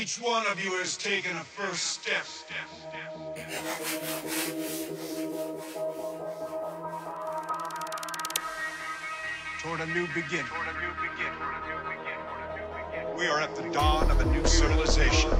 Each one of you has taken a first step. Toward a new beginning. We are at the dawn of a new civilization.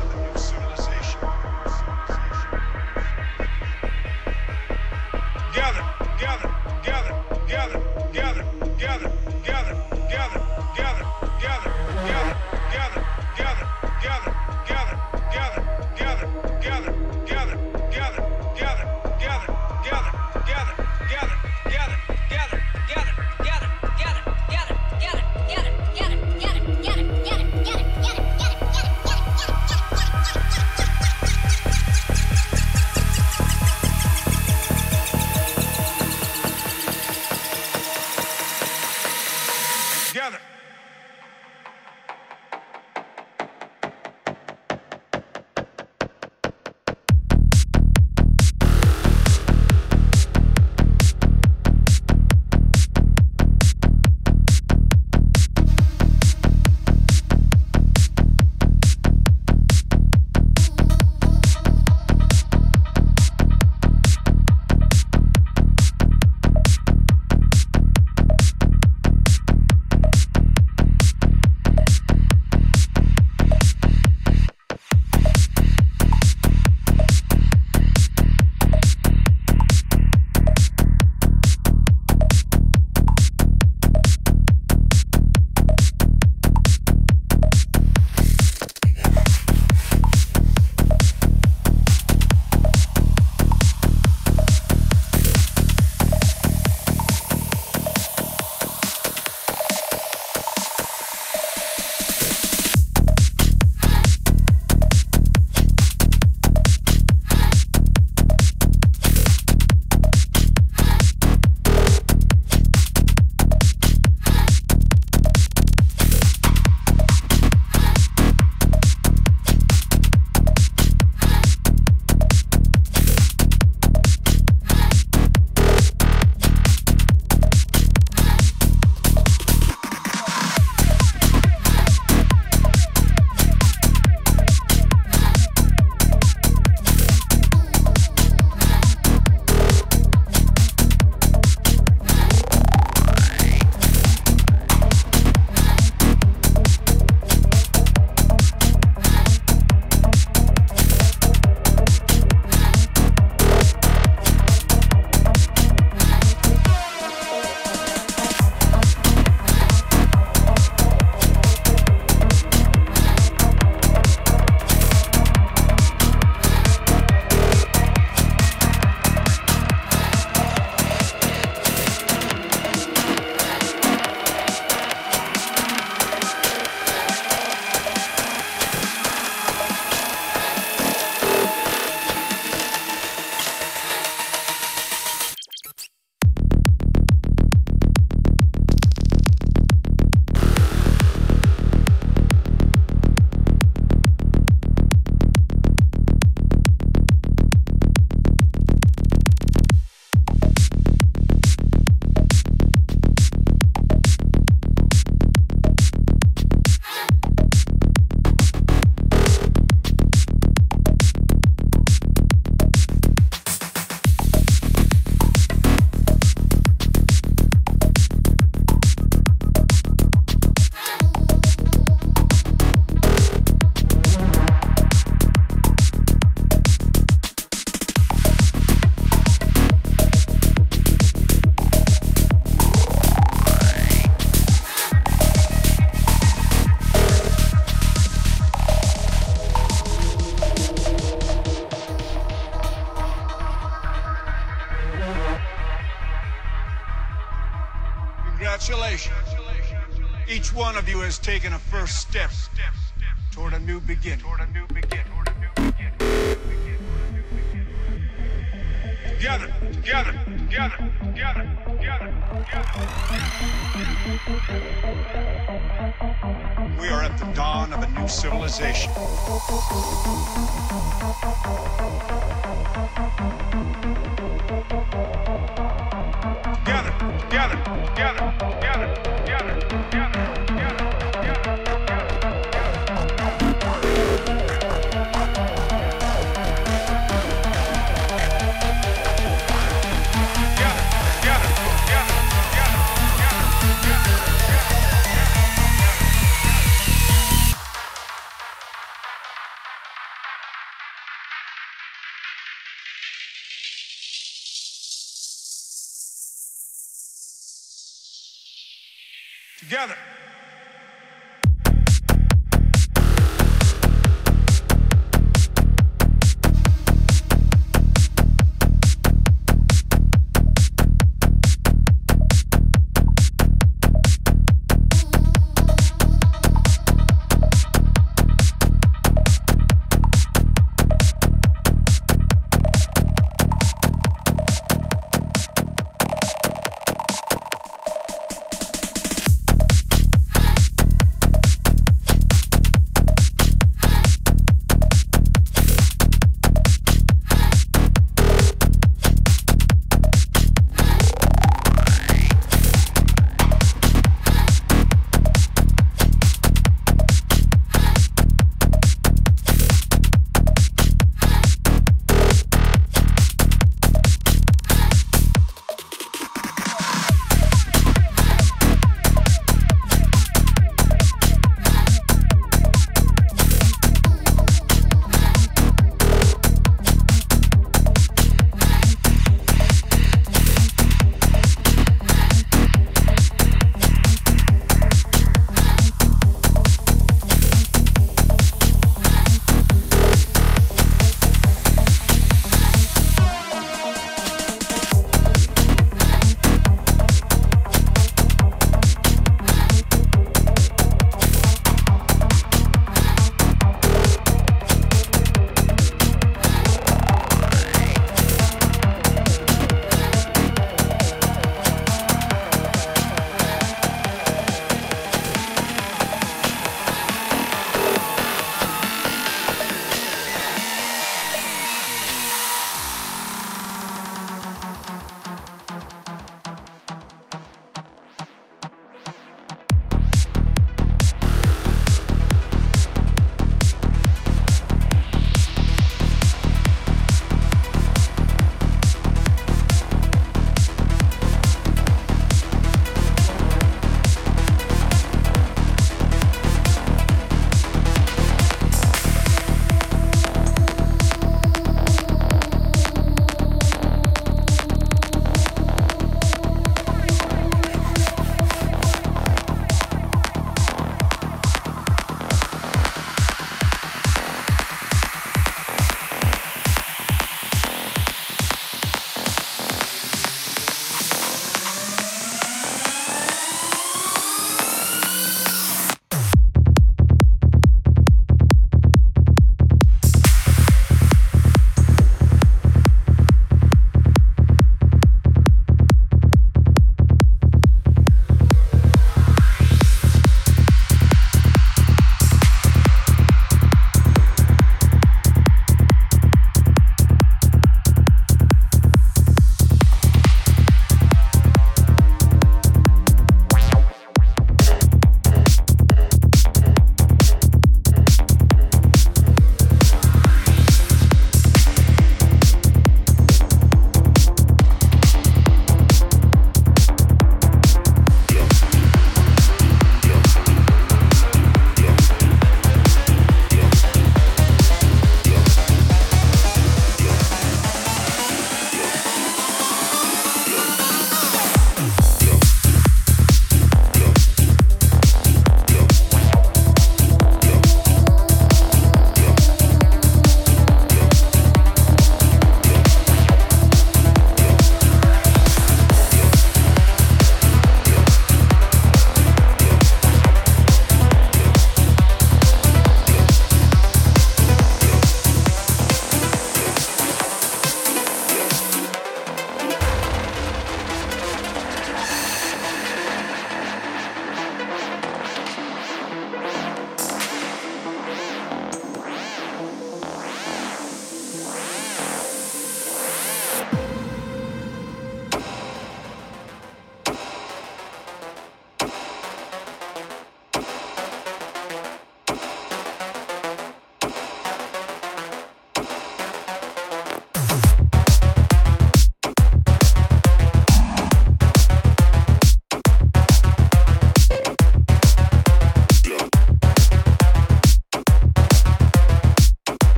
civilization.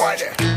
Them